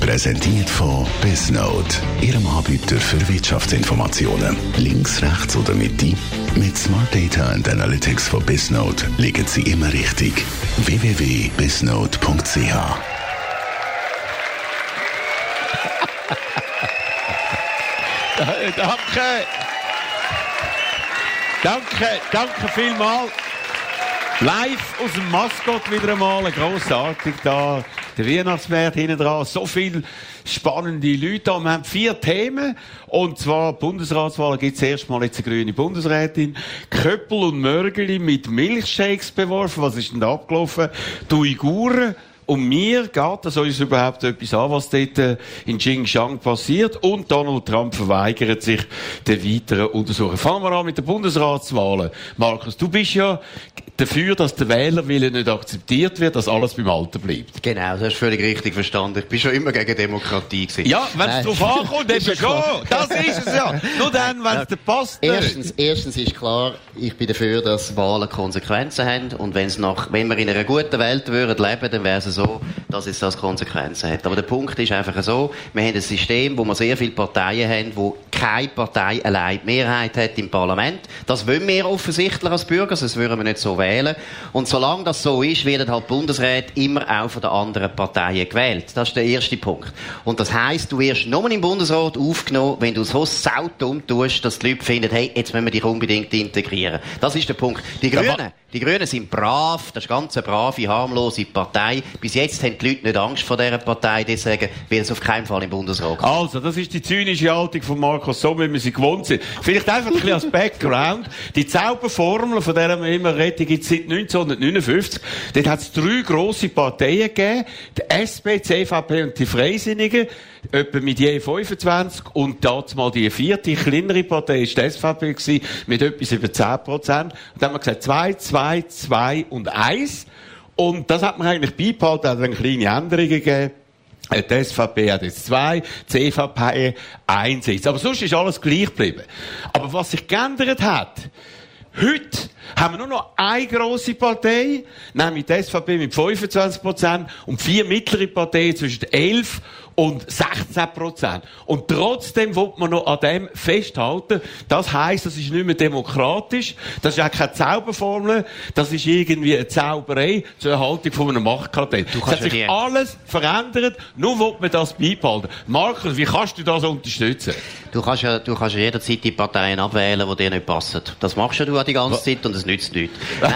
Präsentiert von Bisnote, Ihrem Anbieter für Wirtschaftsinformationen. Links, rechts oder Mitte. Mit Smart Data and Analytics von Bisnote liegen Sie immer richtig. www.bisnote.ch Danke. Danke, danke vielmals. Live aus dem Maskott wieder einmal, grossartig da. Der Weihnachtsmarkt hinten dran, so viele spannende Leute da. Wir haben vier Themen. Und zwar Bundesratswahlen gibt es erstmal jetzt eine grüne Bundesrätin. Köppel und Mörgeli mit Milchshakes beworfen. Was ist denn da abgelaufen? Die Uiguren um mir geht das uns überhaupt etwas an, was dort äh, in Xinjiang passiert. Und Donald Trump verweigert sich der weiteren Untersuchung. Fangen wir an mit den Bundesratswahlen. Markus, du bist ja dafür, dass der Wählerwille nicht akzeptiert wird, dass alles beim Alten bleibt. Genau, das hast du völlig richtig verstanden. Ich bin schon immer gegen Demokratie gewesen. Ja, wenn es darauf ankommt, dann schon. Das ist es ja. Nur dann, wenn es dir passt. Erstens, erstens ist klar, ich bin dafür, dass Wahlen Konsequenzen haben. Und wenn's nach, wenn wir in einer guten Welt würden leben, dann wäre es so, dass es das Konsequenzen hat. Aber der Punkt ist einfach so, wir haben ein System, wo wir sehr viele Parteien haben, wo keine Partei allein die Mehrheit hat im Parlament. Das wollen wir offensichtlich als Bürger, sonst würden wir nicht so wählen. Und solange das so ist, werden halt Bundesräte immer auch von den anderen Parteien gewählt. Das ist der erste Punkt. Und das heisst, du wirst nur im Bundesrat aufgenommen, wenn du so saudumm tust, dass die Leute finden, hey, jetzt müssen wir dich unbedingt integrieren. Das ist der Punkt. Die Grünen, die Grünen sind brav, das ist eine ganz brave, harmlose Partei. Bis jetzt haben die Leute nicht Angst vor dieser Partei, deswegen wird es auf keinen Fall im Bundesrat kommen. Also, das ist die zynische Haltung von Markus so, wie wir sie gewohnt sind. Vielleicht einfach ein bisschen als Background. Die Zauberformel, von der wir immer reden, gibt es seit 1959. Dort hat es drei grosse Parteien gegeben. Die SP, die CVP und die Freisinnigen. Etwa mit je 25. Und mal die vierte, kleinere Partei war die SVP gewesen, mit etwas über 10 Prozent. Und dann haben wir gesagt, zwei, zwei, zwei und eins. Und das hat man eigentlich beibehalten, hat dann kleine Änderungen gegeben. Die SVP hat jetzt zwei, die CVP eins Sitz. Aber sonst ist alles gleich geblieben. Aber was sich geändert hat, heute haben wir nur noch eine grosse Partei, nämlich die SVP mit 25 Prozent und vier mittlere Parteien zwischen 11 und 16 Prozent. Und trotzdem wird man noch an dem festhalten. Das heisst, das ist nicht mehr demokratisch. Das ist auch keine Zauberformel. Das ist irgendwie eine Zauberei zur Erhaltung von einem Machtkartell. Du das hat sich alles verändert. Nur wird man das beibehalten. Markus, wie kannst du das unterstützen? Du kannst ja, du kannst ja jederzeit die Parteien abwählen, die dir nicht passen. Das machst ja du ja die ganze Was? Zeit und es nützt nichts. Nein.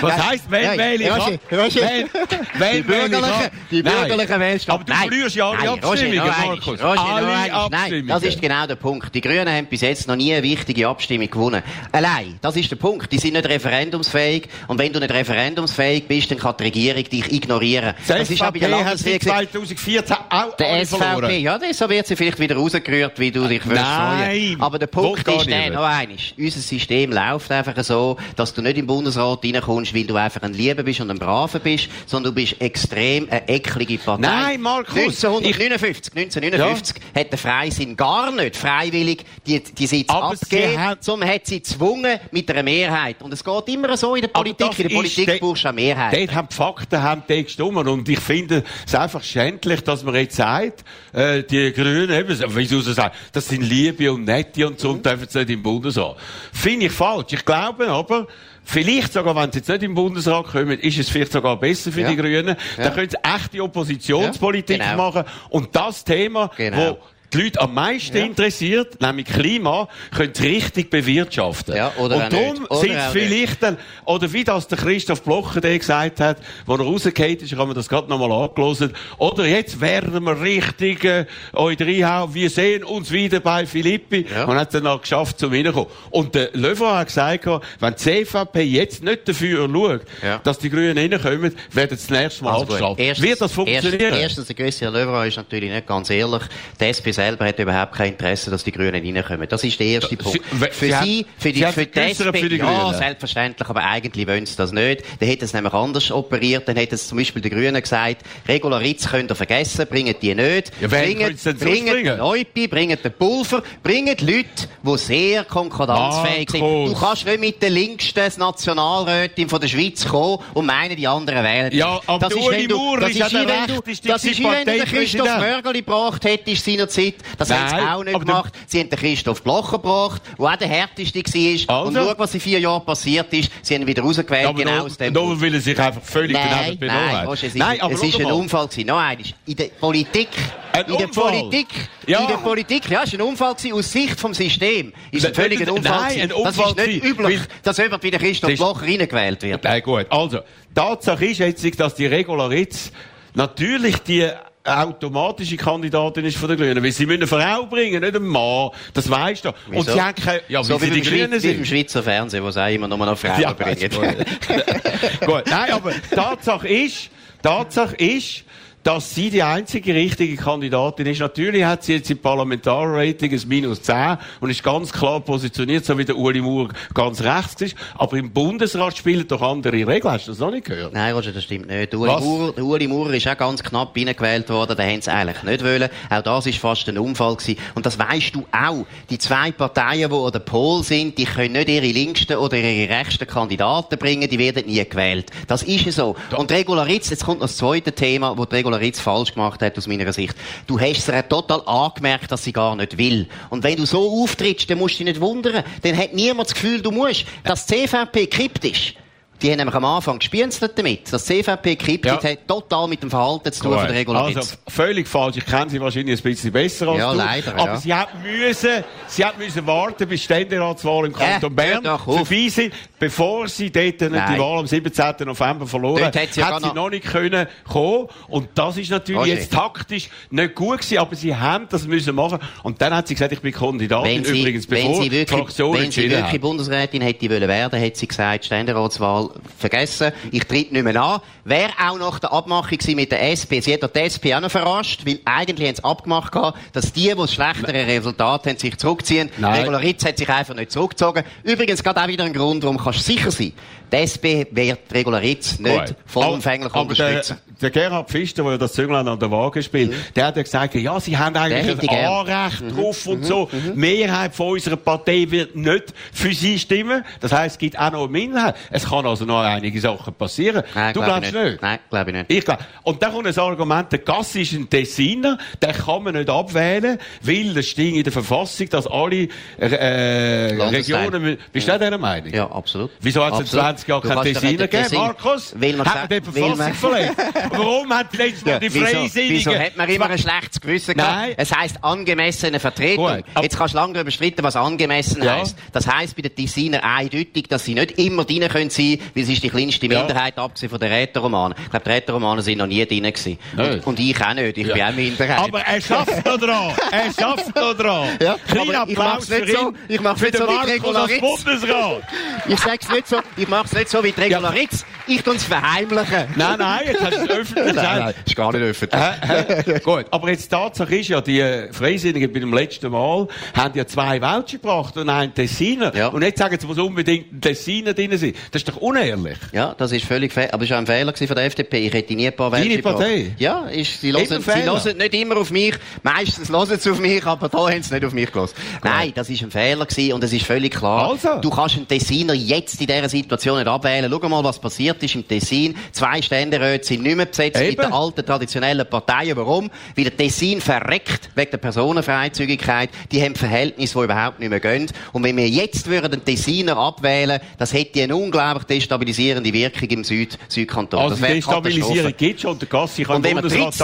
Was heisst, wenn wähle ich ab? Die Bürgerlichen, die Bürgerlichen wählst Aber du verlierst ja alle Abstimmungen, Markus. Alle Abstimmungen. Nein, das ist genau der Punkt. Die Grünen haben bis jetzt noch nie eine wichtige Abstimmung gewonnen. Allein, das ist der Punkt. Die sind nicht referendumsfähig. Und wenn du nicht referendumsfähig bist, dann kann die Regierung dich ignorieren. Das, das ist auch bei der Landesregierung 2014 auch Der SVP, ja, deshalb wird sie vielleicht wieder rausgerührt, wie du dich Nein, freuen. Aber der Punkt ist der, noch eines. Unser System läuft einfach so, dass du nicht im Bundesrat reinkommst, weil du einfach ein Lieber bist und ein Braver bist, sondern du bist extrem eine eklige Partei. Nein, Markus. 1959, 1959 ja. hat der Freisinn gar nicht freiwillig die, die Sitze Aber abgegeben, hat... sondern hat sie gezwungen mit einer Mehrheit. Und es geht immer so in der Politik. In der Politik brauchst du eine Mehrheit. Dort haben die Fakten haben die gestimmt. Und ich finde es einfach schändlich, dass man jetzt sagt, äh, die Grünen, eben, sie sagen, das sind Liebe und Nette und so, und dürfen sie nicht im Bundesrat. Finde ich falsch. Ich glaube aber, Vielleicht sogar, wenn sie jetzt nicht im Bundesrat kommen, ist es vielleicht sogar besser für ja. die Grünen. Ja. Dann können sie echte Oppositionspolitik ja, genau. machen. Und das Thema, genau. wo die Leute am meisten ja. interessiert, nämlich Klima, können sie richtig bewirtschaften. Ja, oder und darum sind es vielleicht dann, oder wie das der Christoph Blocher der gesagt hat, wo er rausgeht ist, haben wir das gerade nochmal angelost, oder jetzt werden wir richtig äh, euch reinhauen, wir sehen uns wieder bei Philippi ja. und hat dann auch geschafft zum Hinkommen. Und der Löwe hat gesagt, wenn die CVP jetzt nicht dafür schaut, ja. dass die Grünen reinkommen, werden sie das nächste Mal also abgestraft. Wird das funktionieren? Erstens, erstens der Christian Löwe ist natürlich nicht ganz ehrlich, die SP selber hat überhaupt kein Interesse, dass die Grünen reinkommen. Das ist der erste Punkt. Sie- für Sie für die, Sie für die SP, für die ja, Grünen. selbstverständlich, aber eigentlich wollen sie das nicht. Dann hätten sie nämlich anders operiert, dann hätten sie zum Beispiel die Grünen gesagt, Regularitz könnt ihr vergessen, bringen die nicht. Ja, bringen bringen? Neupi, bringen den Pulver, bringen Leute, die sehr konkordanzfähig sind. Du kannst nicht mit der linksten Nationalrätin von der Schweiz kommen und meinen, die anderen wählen dich. Ja, aber das ist, wenn du, das ist wenn du, das ist wenn du den Christoph. Mörgeli gebracht hättest seinerzeit. Das haben sie Nein, auch nicht gemacht. Sie haben den Christoph Blocher gebracht, der auch der härteste war. Und Also? schau, was in vier Jahren passiert ist. Sie haben ihn wieder rausgewählt, Ja, genau nur, aus dem nur weil er sich einfach völlig Nein, daneben benommen nein, hat. Roger, es ist, Nein, aber es ist schau ein mal. Unfall gewesen. Noch einmal. In der Politik, Ein in der Unfall? Politik, Ja. in der Politik, ja, es ist ein Unfall gewesen. Aus Sicht vom System ist Nein, ein völliger nein, Unfall nein, ein Das Unfall ist nicht üblich, dass jemand wie der Christoph Das ist- Blocher reingewählt wird. Nein, gut. Also, Tatsache ist jetzt, dass die Regularitz natürlich die automatische Kandidatin ist von den Grünen, weil sie müssen eine Frau bringen, nicht einen Mann. Das weisst du. Und Wieso? sie haben keine, ja, so weil wie sie die Grünen Schweiz, sind. Schweizer Fernsehen, wo sie auch immer nur noch Frauen Ja, bringen. gut. Nein, aber Tatsache ist, Tatsache ist, dass sie die einzige richtige Kandidatin ist. Natürlich hat sie jetzt im Parlamentarrating ein Minus 10 und ist ganz klar positioniert, so wie der Uli Maurer ganz rechts ist. Aber im Bundesrat spielen doch andere Regeln. Hast du das noch nicht gehört? Nein, Roger, das stimmt nicht. Der Uli? Maurer, der Uli Maurer ist auch ganz knapp reingewählt worden. Den haben sie eigentlich nicht wollen. Auch das ist fast ein Unfall gewesen. Und das weißt du auch. Die zwei Parteien, die an der Pol sind, die können nicht ihre linksten oder ihre rechten Kandidaten bringen. Die werden nie gewählt. Das ist so. Und Regularitz, jetzt kommt noch das zweite Thema, wo die Regularitz falsch gemacht hat, aus meiner Sicht. Du hast ihr total angemerkt, dass sie gar nicht will. Und wenn du so auftrittst, dann musst du dich nicht wundern. Dann hat niemand das Gefühl, du musst, dass die CVP gekippt ist. Die haben nämlich am Anfang gespienzelt damit. Das CVP gekippt Ja. hat, total mit dem Verhalten zu tun von der Regularitz. Also, völlig falsch. Ich kenne sie wahrscheinlich ein bisschen besser als Ja, du. leider, Aber ja. sie hat müssen, sie hat müssen warten, bis Ständeratswahlen im Kanton Äh, Bern hör doch auf. vorbei sind, bevor sie dort die. Wahl am 17. November verloren hat. sie ja hat sie noch- noch nicht können kommen. Und das ist natürlich Roger. jetzt taktisch nicht gut gewesen, aber sie haben das müssen machen. Und dann hat sie gesagt, ich bin Kandidatin wenn sie, übrigens, wenn bevor sie die wirklich, Fraktion wenn sie wirklich hat. Bundesrätin hätte wollen werden, hätte sie gesagt, Ständeratswahl vergessen, ich tritt nicht mehr an. Wäre auch nach der Abmachung mit der SP. Sie hat auch die SP auch noch verarscht, weil eigentlich haben sie abgemacht gehabt, dass die, die schlechtere Resultat haben, sich zurückziehen. Nein. Regularitz hat sich einfach nicht zurückgezogen. Übrigens, gerade auch wieder ein Grund, warum kannst du sicher sein. Die SP wird Regularitz nicht Gut. vollumfänglich aber, aber der, unterstützen. der Gerhard Pfister, der das Zünglein an der Waage spielt, der hat ja gesagt, ja, sie haben eigentlich ein gern. Mhm. Anrecht drauf und so. Die Mehrheit von unserer Partei wird nicht für sie stimmen. Das heisst, es gibt auch noch eine Minderheit. Es kann also noch einige Sachen passieren. Nein, du glaub glaubst ich nicht? Nein, glaube ich nicht. Ich glaube. Und dann kommt ein Argument, der Gassi ist ein Tessiner, den kann man nicht abwählen, weil es steht in der Verfassung, dass alle äh, Landesteile. Regionen... Bist du dieser Meinung? Ja, absolut. Wieso hat es in Absolut. 20 Jahren keinen Tessiner nicht gegeben, Markus? Weil man hat man die Verfassung verletzt? Warum hat letztes Mal die Freisinnigen... wieso hat man immer ein schlechtes Gewissen gehabt? Nein. Es heisst angemessene Vertretung. Jetzt kannst du lange darüber streiten, was angemessen Ja. heisst. Das heisst bei den Tessiner eindeutig, dass sie nicht immer drin können sein, weil sie ist die kleinste Ja. Minderheit, abgesehen von den Rätoromanen. Ich glaube, die Rätoromanen sind noch nie drin gewesen. Und, und ich auch nicht. Ich bin auch Minderheit. Aber er schafft noch dran. Er schafft noch dran. Ja, aber ich mach's nicht so- ich mach's nicht so wie. Bundesrat. ich sag's nicht so, ich mach's nicht so wie Regularitz. Ich tu's verheimlichen. Nein, nein, jetzt hast du es öffentlich gesagt. ist gar nicht öffentlich. Äh, äh, Gut, aber jetzt die Tatsache ist ja, die äh, Freisinnigen bei dem letzten Mal haben ja zwei Welche gebracht und einen Tessiner. Ja. Und jetzt sagen sie, es muss unbedingt ein Tessiner drin sein. Das ist doch unehrlich. Ja, das ist völlig fair. Aber es war auch ein Fehler von der FDP. Ich hätte nie ein paar Deine Welsche gebracht. Partei? Ja, ist, sie, hören, sie hören nicht immer auf mich. Meistens hören sie auf mich, aber da haben sie nicht auf mich gehört. Nein, das ist ein Fehler gewesen und es ist völlig klar. Also? Du kannst einen Tessiner jetzt in dieser Situation nicht abwählen. Schau mal, was passiert ist im Tessin. Zwei Ständeräte sind nicht mehr besetzt Eben. mit den alten traditionellen Parteien. Warum? Weil der Tessin verreckt wegen der Personenfreizügigkeit. Die haben Verhältnisse, die überhaupt nicht mehr gehen. Und wenn wir jetzt würden den Tessiner abwählen, das hätte eine unglaublich destabilisierende Wirkung im Süd Südkanton. Also das wäre Destabilisierung gibt schon und der Gassi kann Und wenn man da nicht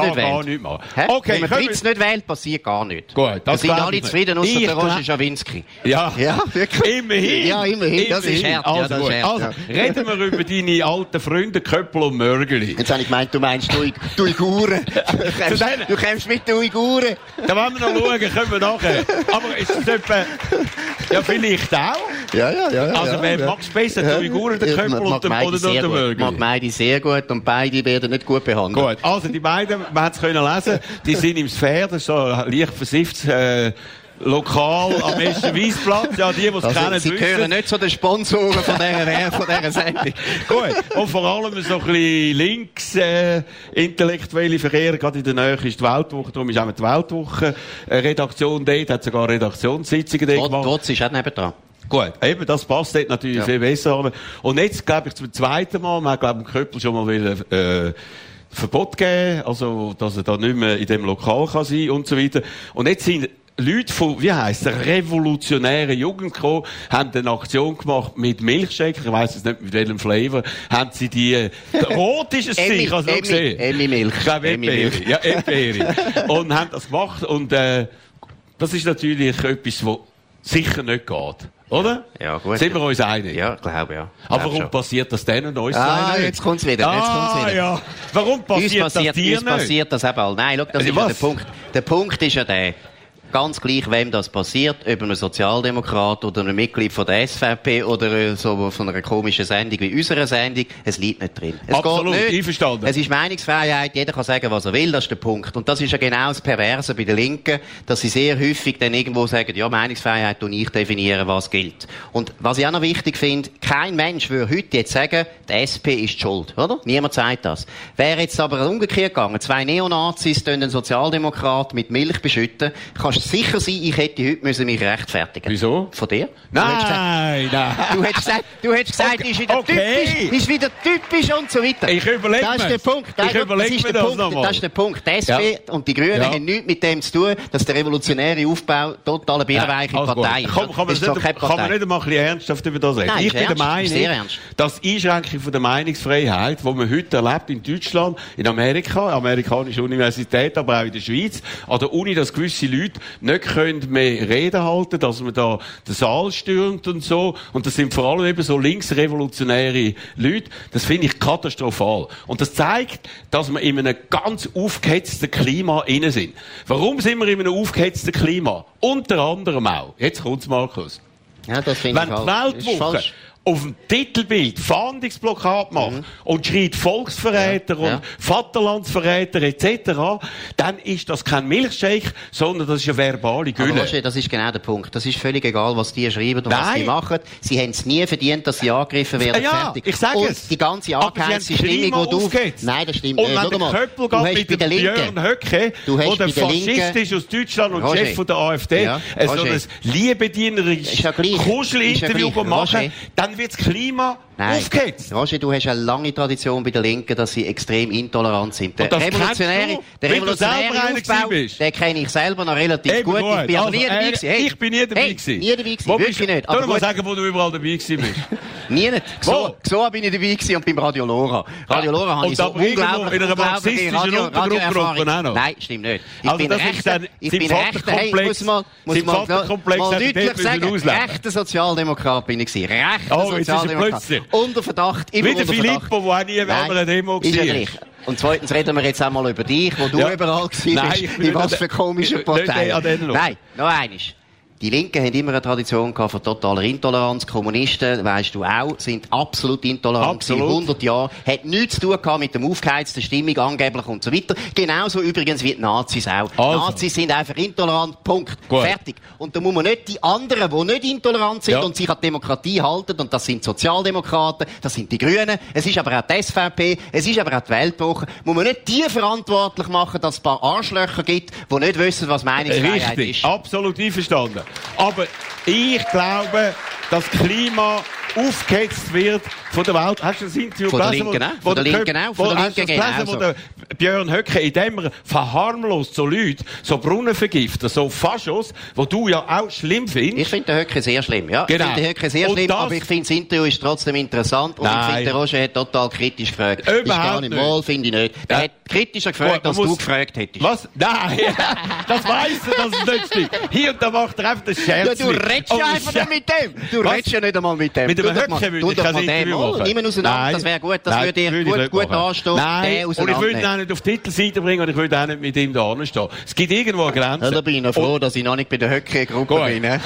wählt. machen. Hä? Okay, wenn man Fritz wir- nicht wählt, passiert gar nichts. Gut, da das sind alle zufrieden, außer nicht. der Roger Schawinski. Ja, Ja, wirklich. immerhin. Ja, immerhin. Das ist hart. Ja, Also, das gut. ist hart, also ja. reden wir über deine alten Freunden Köppel und Mörgeli. Jetzt habe ich gemeint, du meinst du, du Uiguren. Du kommst, du kommst mit den Uiguren. Da wollen wir noch schauen, können wir nachher. Aber ist das etwa... Ja, vielleicht auch. Ja, ja, ja. Also, wer ja. mag es besser, der Uiguren, der Köppel oder der. Mörgeli? Mag beide sehr gut und beide werden nicht gut behandelt. Gut, also die beiden, man hat es können lesen, die sind im Sphere, das ist so leicht versifftes äh, Lokal am Eschen Weissplatz. Ja, die, die es Also, kennen, Sie wissen. gehören nicht zu den Sponsoren von dieser, von dieser Sendung. Gut, und vor allem so ein bisschen links äh, intellektuelle Verkehr, gerade in der Nähe ist die Weltwoche, darum ist auch die Weltwoche äh, Redaktion dort, hat sogar Redaktionssitzungen dort gemacht. Trotz ist auch nebendran. Gut, eben, das passt dort natürlich Ja. viel besser. Und jetzt, glaube ich, zum zweiten Mal, man hat, glaube ich, Köppel schon mal will, äh, Verbot geben, also, dass er da nicht mehr in dem Lokal kann sein und so weiter. Und jetzt sind Leute von, wie heisst der, revolutionären Jugend gekommen, haben eine Aktion gemacht mit Milchshake, ich weiss jetzt nicht mit welchem Flavor, haben sie die, äh, rot ist es sicher, also Emmi- gesehen. Emmi Milch. Ich glaube, Emmi Milch. Ja, Emmi Und haben das gemacht und, äh, das ist natürlich etwas, was sicher nicht geht. Oder? Ja, gut. Sind wir uns einig? Ja, glaube ja. Aber Glaub warum schon. passiert das denen und uns Ah, nicht? jetzt kommt's wieder, jetzt ah, kommt's wieder. ja. Warum passiert, uns passiert, das dir uns nicht? passiert das eben all. Nein, schau, das Äh, ist ja der Punkt. Der Punkt ist ja der, ganz gleich, wem das passiert, ob einem Sozialdemokrat oder einem Mitglied von der SVP oder äh, so von einer komischen Sendung wie unserer Sendung, es liegt nicht drin. Es Absolut, geht nicht. einverstanden. Es ist Meinungsfreiheit, jeder kann sagen, was er will, das ist der Punkt. Und das ist ja genau das Perverse bei den Linken, dass sie sehr häufig dann irgendwo sagen, ja, Meinungsfreiheit und ich definieren, was gilt. Und was ich auch noch wichtig finde, kein Mensch würde heute jetzt sagen, die SP ist die schuld, oder? Niemand sagt das. Wäre jetzt aber umgekehrt gegangen, zwei Neonazis einen Sozialdemokrat mit Milch beschütten, kannst sicher sein, ich hätte heute müssen mich rechtfertigen. Wieso? Von dir? Du hättest gesagt, Nein, nein. Du hättest gesagt, du hättest gesagt Okay, ist wieder okay. typisch, ist wieder typisch und so weiter. Ich überlege Das ist der Punkt. Ich Nein, schau, überleg das ist der das Punkt. Das ist der Punkt. Die SP Ja. und die Grünen Ja. haben nichts mit dem zu tun, dass der revolutionäre Aufbau totale Birnweiche Also gut. Partei ist. Kann, kann, man Das ist nicht, keine kann man Partei. nicht einmal ein bisschen ernsthaft über das reden? Nein, ich bin der Meinung, ist sehr ernst. dass die Einschränkung von der Meinungsfreiheit, die man heute erlebt in Deutschland, in Amerika, amerikanische Universität, aber auch in der Schweiz, an der Uni, dass gewisse Leute nicht können mehr Reden halten, dass man da den Saal stürmt und so. Und das sind vor allem eben so linksrevolutionäre Leute. Das finde ich katastrophal. Und das zeigt, dass wir in einem ganz aufgehetzten Klima inne sind. Warum sind wir in einem aufgehetzten Klima? Unter anderem auch. Jetzt kommt's, Markus. Ja, das finde Wenn ich falsch. Weltwoche. Auf dem Titelbild Fahndungsblockade macht und schreit Volksverräter Ja, und Vaterlandsverräter etc., dann ist das kein Milchshake, sondern das ist eine verbale Aber Gülle. Roger, das ist genau der Punkt. Das ist völlig egal, was die schreiben und was Nein. sie machen. Sie haben es nie verdient, dass sie angegriffen werden. Ja, Fertig. ich sage es. die ganze Aber angeheizte Stimmung, die du... aufgehetzt. Nein, das stimmt Und nicht. wenn Schau der Köppel geht mit der dem Linken... Björn Höcke, der Faschist ist aus Deutschland und Roger. Chef von der AfD, Ja, äh, so ein liebedienerisches ja Kuschelinterview machen, Roger. Dann wird das Klima Nein. Roger, du hast eine lange Tradition bei den Linken, dass sie extrem intolerant sind. Der revolutionäre, der revolutionäre Aufbau, den kenne ich selber noch relativ Eben gut. Ich bin Also, nie dabei äh, gewesen. Hey, Ich bin nie dabei hey, gewesen. Nie dabei gewesen, Wo wirklich nicht. Aber mal gut, sagen, wo du überall dabei gewesen bist. nie nicht. So, so bin ich dabei gewesen und beim Radio Lora. Radio Ja. Lora habe Und ich so unglaublich, in einer marxistischen Radioerfahrung. auch noch? Nein, stimmt nicht. Ich Also bin rechter, ich bin rechter, hey, ich muss mal, muss mal, mal er deutlich sagen, rechter Sozialdemokrat bin ich gewesen. Rechter Oh, Sozialdemokrat. Unter Verdacht, immer Wie der. Filippo, der auch nie Nein, einer Demo ja war. Und zweitens reden wir jetzt auch mal über dich, wo du Ja. überall gewesen Nein, ich bin In was für denen noch. Nein, noch eines. Die Linken haben immer eine Tradition gehabt von totaler Intoleranz. Kommunisten, weißt du auch, sind absolut intolerant Absolut. seit 100 Jahren. Hat nichts zu tun gehabt mit dem aufgeheizten Stimmung, angeblich und so weiter. Genauso übrigens wie die Nazis auch. Also. Nazis sind einfach intolerant. Punkt. Gut. Fertig. Und da muss man nicht die anderen, die nicht intolerant sind Ja. und sich an die Demokratie halten, und das sind Sozialdemokraten, das sind die Grünen, es ist aber auch die SVP, es ist aber auch die Weltwoche, muss man nicht die verantwortlich machen, dass es ein paar Arschlöcher gibt, die nicht wissen, was Meinungsfreiheit Richtig, ist. absolut einverstanden. Aber ich glaube, das Klima aufgehetzt wird von der Welt. Hast du das Interview Von der gelesen? Linken wo- wo von der der Linken auch, von der Linken das gelesen, genauso. wo der Björn Höcke, indem er verharmlost so Leute, so Brunnenvergifter, so Faschos, wo du ja auch schlimm findest. Ich finde den Höcke sehr schlimm, ja. Genau. Ich finde den Höcke sehr Und schlimm, das- aber ich finde, das Interview ist trotzdem interessant und Nein. ich finde, der Roger hat total kritisch gefragt. Überhaupt ist gar nicht nicht. mal, finde ich nicht. Der Ja. hat kritischer gefragt, als du gefragt hättest. Was? Nein, das weiss er, dass es nicht stimmt. Hier und da macht er einfach den Scherz. Ja, du redest ja einfach nicht mit dem. Du redest ja nicht einmal mit dem. Mit dem Tu doch mal- Höcke würde ich kein Interview machen. Nimm auseinander, Nein. das wäre gut, das Nein, würde dir würde ich gut, gut anstehen. Nein, und ich würde ihn auch nicht auf die Titelseite bringen und ich würde auch nicht mit ihm da anstehen. Es gibt irgendwo eine Grenze. Ja, da bin ich froh, dass ich noch nicht bei der Höcke-Gruppe bin.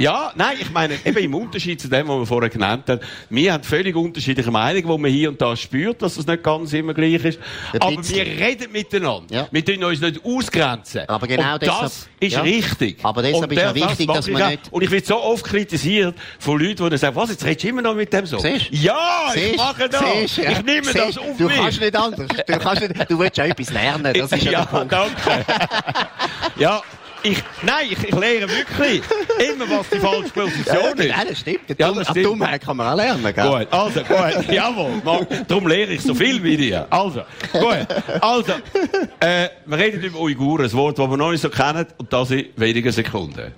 Ja, nein, ich meine, eben im Unterschied zu dem, was wir vorher genannt haben, wir haben völlig unterschiedliche Meinungen, wo man hier und da spürt, dass es nicht ganz immer gleich ist. Ein Aber wir reden miteinander. Ja. Wir tun uns nicht ausgrenzen. Aber genau und deshalb- das ist ja. richtig. Aber deshalb Und ist ja das wichtig, mag dass ich man nicht- Und ich werde so oft kritisiert von Leuten, die sagen, was, jetzt redest du immer noch mit dem so? Siehst? Ja, ich Siehst? mache das. Siehst? Ja. Ich nehme das Siehst? auf Du mich. kannst nicht anders. Du, kannst nicht, du willst ja etwas lernen. Das ist ja, ja, der Punkt. danke. ja, ich, nein, ich, ich lehre wirklich immer, was die falsche Position ist. Ja, das stimmt. Ja, das stimmt. Dummheit kann man auch lernen, gell? Gut, also, gut, jawohl. Marc, Darum lehre ich so viel wie dir. Also, gut. Also, äh, wir reden über Uiguren, ein Wort, das wir noch nicht so kennen, und das in wenigen Sekunden.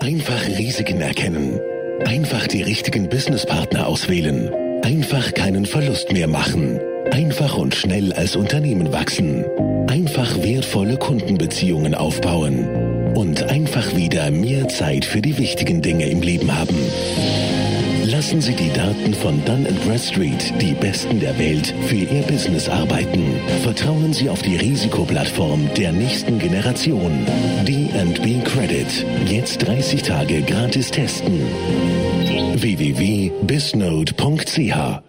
Einfach Risiken erkennen. Einfach die richtigen Businesspartner auswählen. Einfach keinen Verlust mehr machen. Einfach und schnell als Unternehmen wachsen. Einfach wertvolle Kundenbeziehungen aufbauen. Und einfach wieder mehr Zeit für die wichtigen Dinge im Leben haben. Lassen Sie die Daten von Dun Bradstreet, die Besten der Welt, für Ihr Business arbeiten. Vertrauen Sie auf die Risikoplattform der nächsten Generation. D&B Credit. Jetzt 30 Tage gratis testen. www.bisnode.ch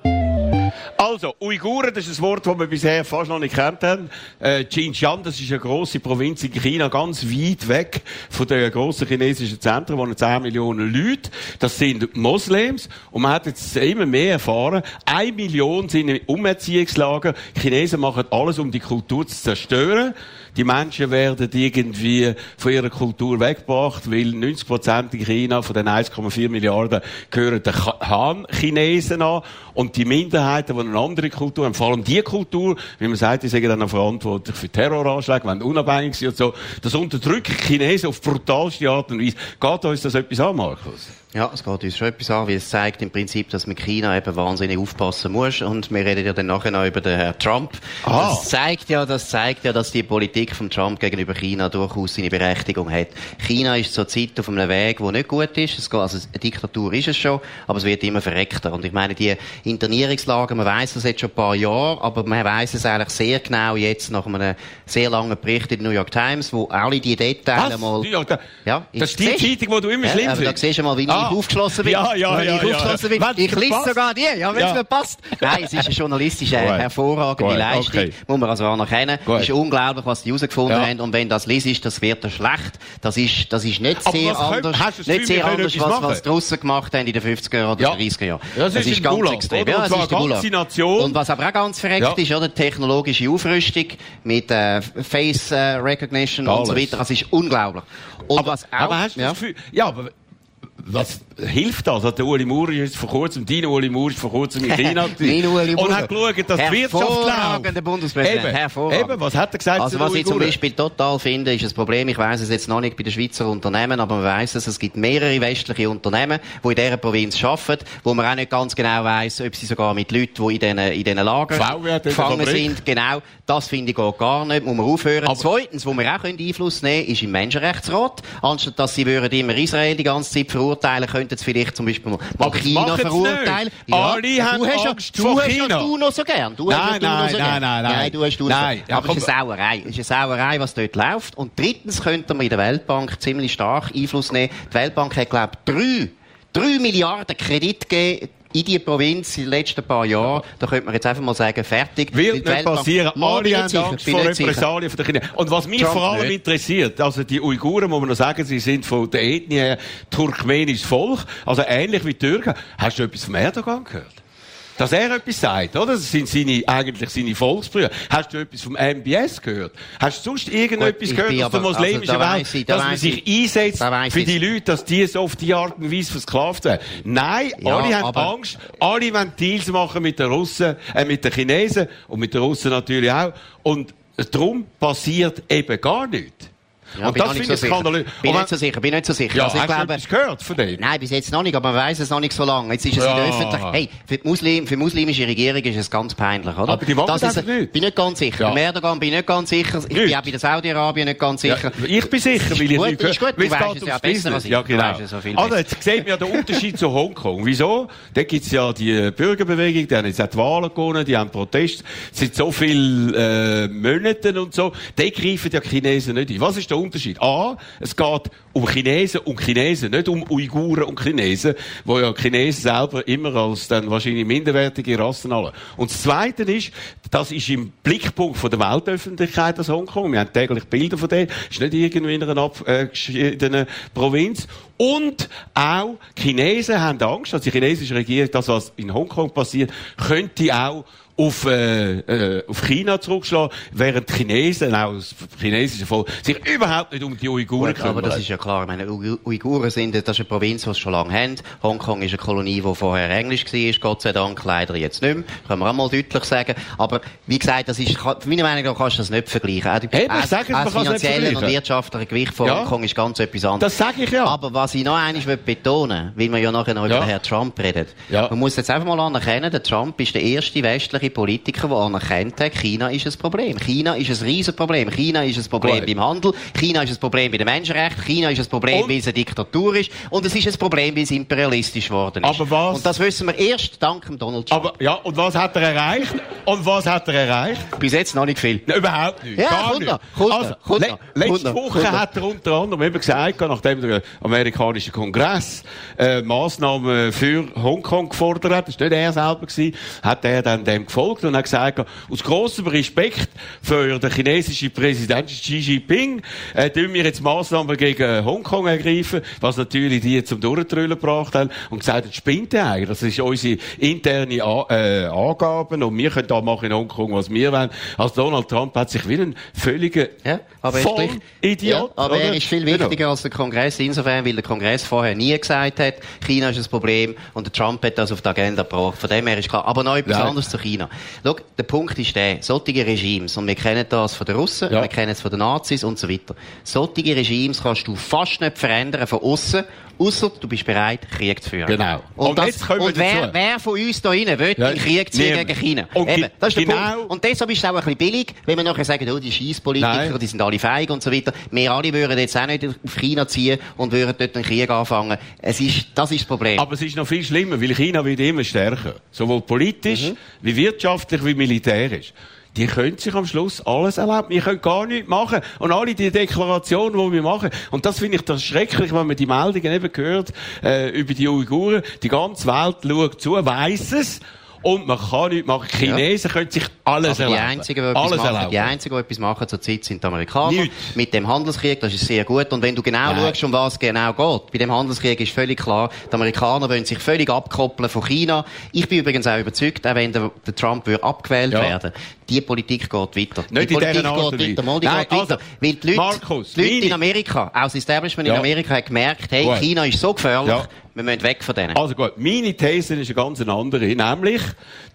Also, Uiguren, das ist ein Wort, das wir bisher fast noch nicht kennt haben. Äh, Xinjiang, das ist eine grosse Provinz in China, ganz weit weg von den grossen chinesischen Zentren, wo 10 Millionen Leute, das sind Moslems. Und man hat jetzt immer mehr erfahren, eine Million sind in Umerziehungslager. Die Chinesen machen alles, um die Kultur zu zerstören. Die Menschen werden irgendwie von ihrer Kultur weggebracht, weil 90 Prozent in China von den 1,4 Milliarden gehören den Han-Chinesen an. Und die Minderheiten, die andere Kultur haben, vor allem die Kultur, wie man sagt, die sind dann auch verantwortlich für Terroranschläge, wenn unabhängig sind und so. Das unterdrücken die Chinesen auf brutalste Art und Weise. Geht uns das etwas an, Markus? Ja, es geht uns schon etwas an, weil es zeigt im Prinzip, dass man China eben wahnsinnig aufpassen muss. Und wir reden ja dann nachher noch über den Herrn Trump. Ah. Das zeigt ja, das zeigt ja, dass die Politik von Trump gegenüber China durchaus seine Berechtigung hat. China ist zurzeit auf einem Weg, der nicht gut ist. Es geht, also eine Diktatur ist es schon, aber es wird immer verreckter. Und ich meine, die Internierungslager, man weiß das jetzt schon ein paar Jahre, aber man weiß es eigentlich sehr genau jetzt nach einem sehr langen Bericht in der New York Times, wo alle die Details mal... Ja, da, Ja, das ist die Zeitung, die du immer Ja, schlimm aber da siehst du mal, wie Ah. Ich aufgeschlossen bin. Ja, ja, ja, ich aufgeschlossen bin. Ich lese sogar die, ja, wenn es mir passt. Nein, es ist eine journalistisch eine Gut. hervorragende Leistung, okay. muss man also anerkennen. Gut. Es ist unglaublich, was die herausgefunden haben. Und wenn das liest, das wird dann schlecht. Das ist, das ist nicht Aber sehr anders, das nicht sehr anders, was, was die Russen gemacht haben in den 50er oder Ja. 30er Jahren. Ja, das ist ganz Gulag, extrem. Ja, zwar ist ganze Nation. Und was aber auch ganz verreckt Ja. ist, oder? Technologische Aufrüstung mit äh, Face äh, Recognition und so Alles. weiter. Das ist unglaublich. Und was auch, aber hast du ja. das Gefühl, ja, aber was hilft das? Also, der Uli Maurer ist vor kurzem, dein Uli Maurer ist vor kurzem in China und hat geschaut, dass die Wirtschaft läuft. Bundespräsident. Eben, Hervorragend. eben, was hat er gesagt Also was ich zum? Beispiel total finde, ist ein Problem, ich weiß es jetzt noch nicht bei den Schweizer Unternehmen, aber man weiß es, es gibt mehrere westliche Unternehmen, die in dieser Provinz arbeiten, wo man auch nicht ganz genau weiß, ob sie sogar mit Leuten, die in diesen, in diesen Lagern VW gefangen sind, genau, das finde ich geht gar nicht, muss man aufhören. Aber- Zweitens, wo wir auch Einfluss nehmen können, ist im Menschenrechtsrat. Anstatt dass sie würden immer Israel die ganze Zeit verurteilen, könnten sie vielleicht zum Beispiel mal Aber China verurteilen. nicht. Alle du haben hast ja- Angst du vor hast ja China. du noch so gern. Du hast Nein, ja du noch nein, so nein, gern. nein, nein. Nein, du hast du Nein, so. ja, Aber es ist eine Sauerei. Es ist eine Sauerei, was dort läuft. Und drittens könnte man in der Weltbank ziemlich stark Einfluss nehmen. Die Weltbank hat, glaube ich, drei, drei Milliarden Kredit gegeben in die Provinz in den letzten paar Jahren. Da könnte man jetzt einfach mal sagen, fertig. Wird nicht Weltbank- passieren. Alle haben sicher, Angst vor. Repressalien von den Chinesen. Und was mich Trump vor allem nicht. interessiert, also die Uiguren, muss man noch sagen, sie sind von der Ethnie turkmenisches Volk, also ähnlich wie die Türken. Hast du etwas vom Erdogan gehört? Dass er etwas sagt, oder? Das sind seine, eigentlich seine Volksbrüder. Hast du etwas vom MBS gehört? Hast du sonst irgendetwas Gut, gehört aus der muslimischen also da Welt, ich, da dass man sich ich. einsetzt für die Leute, dass die so auf die Art und Weise versklavt werden? Nein, Ja, alle haben aber- Angst, alle wollen Deals machen mit den Russen, äh, mit den Chinesen und mit den Russen natürlich auch. Und darum passiert eben gar nichts. Ja, und bin das finde ich so sicher. skandalös. Bin nicht so sicher, bin nicht so sicher. ja, also ich hast du glaube, etwas gehört von dem? Nein, bis jetzt noch nicht, aber man weiß es noch nicht so lange. Jetzt ist es Ja. in der Öffentlichkeit. Hey, für die, Muslim, für die muslimische Regierung ist es ganz peinlich, oder? Aber die machen das das ist, nicht. Bin nicht ganz sicher. Ja. Erdogan bin ich nicht ganz sicher. Ich bin Nicht. auch bei der Saudi-Arabien nicht ganz Ja, sicher. ich bin sicher, weil ich gut, nicht ist gut, du es weisst geht es ja besser als ich. Ja, Du genau. es so viel also, jetzt sieht man ja den Unterschied zu Hongkong. Wieso? Da gibt's ja die Bürgerbewegung, die haben jetzt auch die Wahlen gewonnen, die haben Protest seit so vielen äh, Monaten und so. Die greifen ja die Chinesen nicht ein. Was ist der Unterschied? A, es geht um Chinesen und Chinesen, nicht um Uiguren und Chinesen, wo ja Chinesen selber immer als dann wahrscheinlich minderwertige Rassen alle. Und das Zweite ist, das ist im Blickpunkt von der Weltöffentlichkeit das Hongkong. Wir haben täglich Bilder von denen. Ist nicht irgendwie in einer abgeschiedenen Provinz. Und auch Chinesen haben Angst, dass die chinesische Regierung, das was in Hongkong passiert, könnte auch auf, äh, äh, auf China zurückschlagen, während die Chinesen, auch das chinesische Volk, sich überhaupt nicht um die Uiguren Gut, aber kümmern. das ist ja klar. Ich meine, Uigu- Uiguren sind, das ist eine Provinz, die sie schon lange haben. Hongkong ist eine Kolonie, die vorher Englisch war, Gott sei Dank, leider jetzt nicht mehr. Können wir auch mal deutlich sagen. Aber, wie gesagt, das ist, meiner Meinung nach kannst du das nicht vergleichen. Auch, die- Eben, ich sage finanzielle und wirtschaftliche Gewicht von Ja. Hongkong ist ganz etwas anderes. Das sage ich ja. Aber was ich noch einmal betonen will, weil wir ja nachher noch über Ja. Herrn Trump reden. Ja. Man muss jetzt einfach mal anerkennen, der Trump ist der erste westliche Politiker, der anerkennt hat, China ist ein Problem. China ist ein Riesenproblem. China ist ein Problem beim Handel. China ist ein Problem bei den Menschenrechten. China ist ein Problem, weil es eine Diktatur ist. Und es ist ein Problem, weil es imperialistisch geworden ist. Aber was- Und das wissen wir erst dank dem Donald Trump. Aber, ja, und was hat er erreicht? Und was hat er erreicht? Bis jetzt noch nicht viel. Nein, überhaupt nicht. Ja, Gar kommt nicht. noch, kommt also, kommt le noch, letzte Woche kommt hat er unter anderem eben gesagt, nachdem der amerikanische Kongress äh, Massnahmen für Hongkong gefordert hat, das war nicht er selber, gewesen, hat er dann dem gefolgt und hat gesagt, aus grossem Respekt für den chinesischen Präsidenten Xi Jinping, äh, tun wir jetzt Massnahmen gegen Hongkong ergreifen, was natürlich die zum Durchtrüllen gebracht haben und gesagt hat, spinnt der eigentlich? Das ist unsere interne A äh, Angaben und wir können da machen in Hongkong, was wir wollen. Also Donald Trump hat sich wie ein völliger Ja, aber er Vollidiot. Ja, aber oder? er ist viel Genau. wichtiger als der Kongress insofern, weil der Kongress vorher nie gesagt hat, China ist ein Problem und der Trump hat das auf die Agenda gebracht. Von dem her ist klar. Aber noch etwas Nein. anderes zu China. Schau, der Punkt ist der, solche Regimes, und wir kennen das von den Russen, Ja. wir kennen es von den Nazis und so weiter. Solche Regimes kannst du fast nicht verändern von außen, außer du bist bereit, Krieg zu führen. Genau. Und, Und das, jetzt kommen wir und wer, dazu. wer von uns da drinnen will Ja, in Krieg ziehen gegen China? Und Eben, das ist der genau- Punkt. Und deshalb ist es auch ein bisschen billig, wenn wir nachher sagen, oh, die Scheisspolitiker, Nein. die sind alle feig und so weiter. Wir alle würden jetzt auch nicht auf China ziehen und würden dort einen Krieg anfangen. Es ist, das ist das Problem. Aber es ist noch viel schlimmer, weil China wird immer stärker. Sowohl politisch, wie wirtschaftlich, wie militärisch. Die können sich am Schluss alles erlauben. Wir können gar nichts machen. Und alle die Deklarationen, die wir machen. Und das finde ich das schrecklich, wenn man die Meldungen eben hört, äh, über die Uiguren. Die ganze Welt schaut zu, weiss es. Und man kann nichts machen. Die Chinesen können sich alles Aber die erlauben. einzigen, die etwas alles machen, erlauben. die einzigen, die etwas machen zurzeit, sind die Amerikaner. Nichts. Mit dem Handelskrieg, das ist sehr gut. Und wenn du genau Nein. schaust, um was es genau geht, bei dem Handelskrieg ist völlig klar, die Amerikaner wollen sich völlig abkoppeln von China. Ich bin übrigens auch überzeugt, auch wenn der, der Trump würde abgewählt Ja. werden, die Politik geht weiter. Nicht die in Politik Art geht weiter. Mal, die Nein, geht weiter. also, Weil die Leute, Markus, die Leute in Amerika, auch das Establishment in Ja. Amerika hat gemerkt, hey. China ist so gefährlich, Ja. Wir müssen weg von denen. Also gut, meine These ist eine ganz andere, nämlich,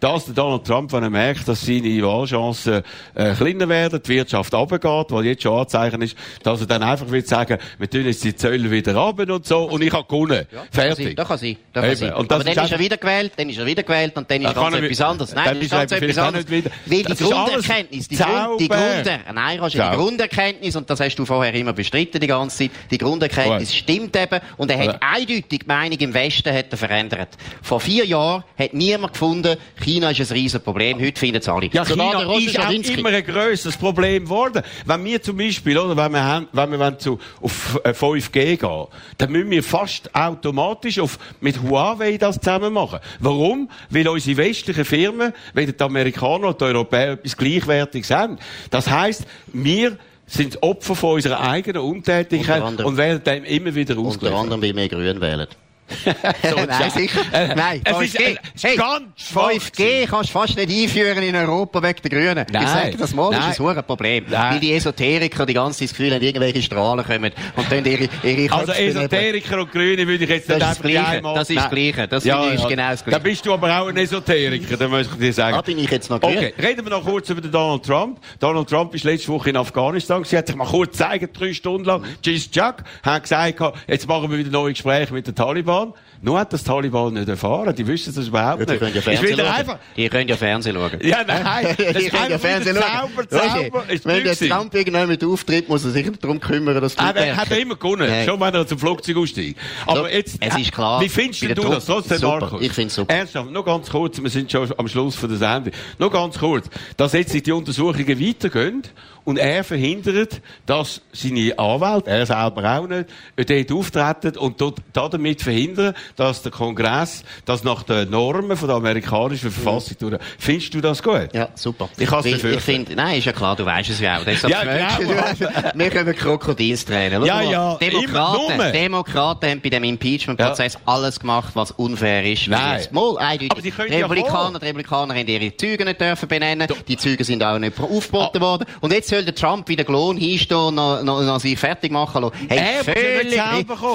dass der Donald Trump, wenn er merkt, dass seine Wahlchancen äh, kleiner werden, die Wirtschaft runtergeht, weil jetzt schon Anzeichen ist, dass er dann einfach will sagen, wir tun jetzt die Zölle wieder runter und so, und ich habe gewonnen. Fertig. Das kann sein. Das kann sein. Und das Aber dann ist er wieder gewählt, dann ist er wieder gewählt und dann ist ganz etwas anderes. Nein, dann das ist ganz etwas anderes. Weil die Grunderkenntnis, die, Grund, die. Grund, nein, Roger, die Grunderkenntnis, und das hast du vorher immer bestritten die ganze Zeit, die Grunderkenntnis stimmt eben und er hat Ja. eindeutig die Meinung im Westen hat er verändert. Vor vier Jahren hat niemand gefunden, China ist ein riesen Problem, heute finden es alle. Ja, China Roger ist auch immer ein grösseres Problem geworden. Wenn wir zum Beispiel, oder, wenn wir, haben, wenn wir wollen zu, auf äh, 5G gehen, dann müssen wir fast automatisch auf, mit Huawei das zusammen machen. Warum? Weil unsere westlichen Firmen, weder die Amerikaner und die Europäer etwas Gleichwertiges haben. Das heisst, wir sind Opfer von unserer eigenen Untätigkeit Unter anderem. und werden dem immer wieder Unter ausgeliefert. anderem, weil wir Grün wählen. so Nein, sicher. Nein, es 5G. ist, äh, hey, ganz 5G kannst du fast nicht einführen in Europa wegen der Grünen. Nein. Ich sage das mal, das ist Nein. ein Problem. Nein. Weil die Esoteriker die ganze Zeit das Gefühl haben, irgendwelche Strahlen kommen und dann ihre, ihre Also Köpfe. Esoteriker und Grüne würde ich jetzt nicht einfach Gleiche. Das ist das Nein. Gleiche. Das ich ist genau das Da Gleiche. bist du aber auch ein Esoteriker, da möchte ich dir sagen. Da bin ich jetzt noch grün. Okay, reden wir noch kurz über den Donald Trump. Donald Trump ist letzte Woche in Afghanistan. Sie hat sich mal kurz gezeigt, drei Stunden lang. Jis Jack hat gesagt, jetzt machen wir wieder neue Gespräche mit den Taliban. Nur hat das Taliban nicht erfahren. Die wissen das überhaupt Ja, die nicht. können ja wieder schauen. einfach. Die können ja Fernsehen schauen. Ja, nein. Das Die können ja einfach Fernsehen schauen. Zauber, Zauber. Roger, Ist Wenn der. Trump irgendwann mit auftritt, muss er sich darum kümmern, dass die Ah, Leute er hat er immer gewonnen. Nein. Schon wenn er zum Flugzeug aussteigt. Aber So, jetzt, es ist klar, Wie findest du das? Truppe- Trotzdem, super. Markus. Ich find's super. Ernsthaft, nur ganz kurz, wir sind schon am Schluss von der Sendung. Nur ganz kurz, dass jetzt die Untersuchungen weitergehen und er verhindert, dass seine Anwälte, er selber auch nicht, dort auftreten und dort, damit verhindern, dass der Kongress das nach den Normen von der amerikanischen Verfassung durch. Findest du das gut? Ja, super. Ich Weil befürchten. Ich finde, nein, ist ja klar, du weißt es ja auch. Deshalb Ja, genau. Wir können Krokodilstränen. Schau Ja, ja, Demokraten. Demokraten haben bei dem Impeachment-Prozess alles gemacht, was unfair ist. Nein. Mal, eindeutig. Aber die ja Republikaner, die Republikaner haben ihre Züge nicht dürfen benennen. Die Züge sind auch nicht aufgeboten worden. Und jetzt soll der Trump wieder Lohn hinstehen und noch, noch, noch sich fertig machen lassen. Hey, nicht völlig,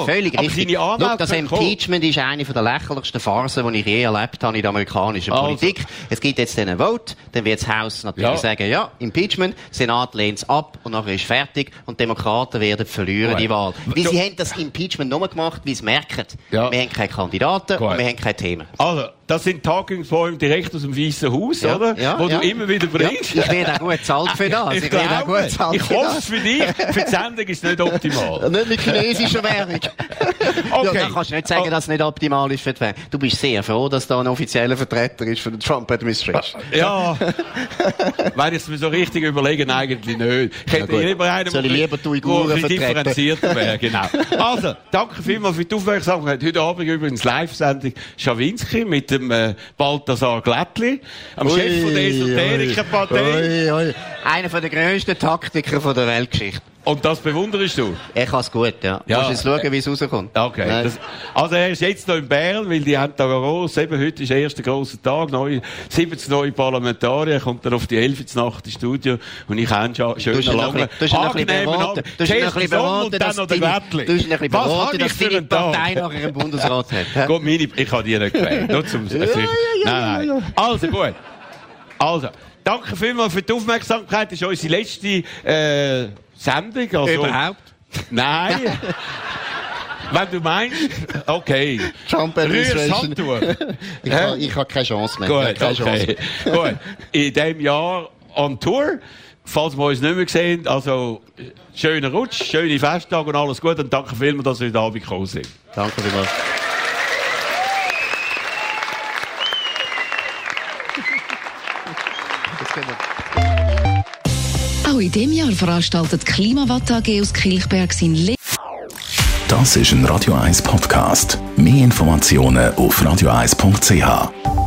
völlig Aber richtig. Schau, das. Impeachment ist eine der lächerlichsten Phasen, die ich je erlebt habe in der amerikanischen Also. Politik. Es gibt jetzt einen Vote, dann wird das Haus natürlich Ja. sagen, ja, Impeachment, Senat lehnt es ab und nachher ist fertig und die Demokraten werden verlieren Gut. die Wahl. Weil sie haben das Impeachment nur gemacht, weil sie merken, Ja. wir haben keine Kandidaten Gut. und wir haben keine Themen. Also, das sind Talking Points direkt aus dem Weißen Haus, Ja, oder? ja, Wo ja. du immer wieder bringst. Ja, ich werde auch gut bezahlt für das. Ich, Ich, glaube, gut bezahlt ich hoffe es für dich. Für die Sendung ist es nicht optimal. Nicht mit chinesischer Währung. Okay. Ja, dann kannst du nicht sagen, Oh. dass es nicht optimal ist für die Währung. Du bist sehr froh, dass da ein offizieller Vertreter ist für die Trump-Administration. Ja. Wenn ich es mir so richtig überlege, eigentlich nicht. Ich hätte gut. lieber einen, Soll ich lieber die Uiguren der differenzierter wäre. Genau. Also, danke vielmals für die Aufmerksamkeit. Heute Abend übrigens Live-Sendung Schawinski mit dem äh, Balthasar Glättli, am Chef von der Esoterikerpartei. Ui, ui. Einer von der grössten Taktiker von der Weltgeschichte. Und das bewunderst du? Er kann es gut, ja. Ja. Musst jetzt schauen, wie es rauskommt. Okay. Das, also er ist jetzt noch in Bern, weil die haben da gross, eben heute ist der erste grosse Tag, neue, 70 neue Parlamentarier, kommt dann auf die 11 Nacht ins Studio und ich habe schon schön lange, du hast noch ein bisschen beraten. Du hast noch ein bisschen beraten, dass deine- beraten, ich dass für deine? Partei nachher einen Bundesrat hat. Gut, meine, ich habe die nicht gewählt. Nur zum, ja, nein, nein. Also, gut. Also, danke vielmals für die Aufmerksamkeit. Das ist unsere letzte, äh, Sendung. Also, Überhaupt? Nein. Wenn du meinst, okay. Trump Administration. Ich habe ich habe keine Chance mehr. Gut, keine Chance okay. Gut. In diesem Jahr on Tour. Falls wir uns nicht mehr sehen, also schönen Rutsch, schöne Festtage und alles Gute und danke vielmals, dass Sie heute Abend gekommen sind. Danke vielmals. In diesem Jahr veranstaltet Klimawatt AG aus Kilchberg sein Le Das ist ein Radio 1 Podcast. Mehr Informationen auf radio1.ch.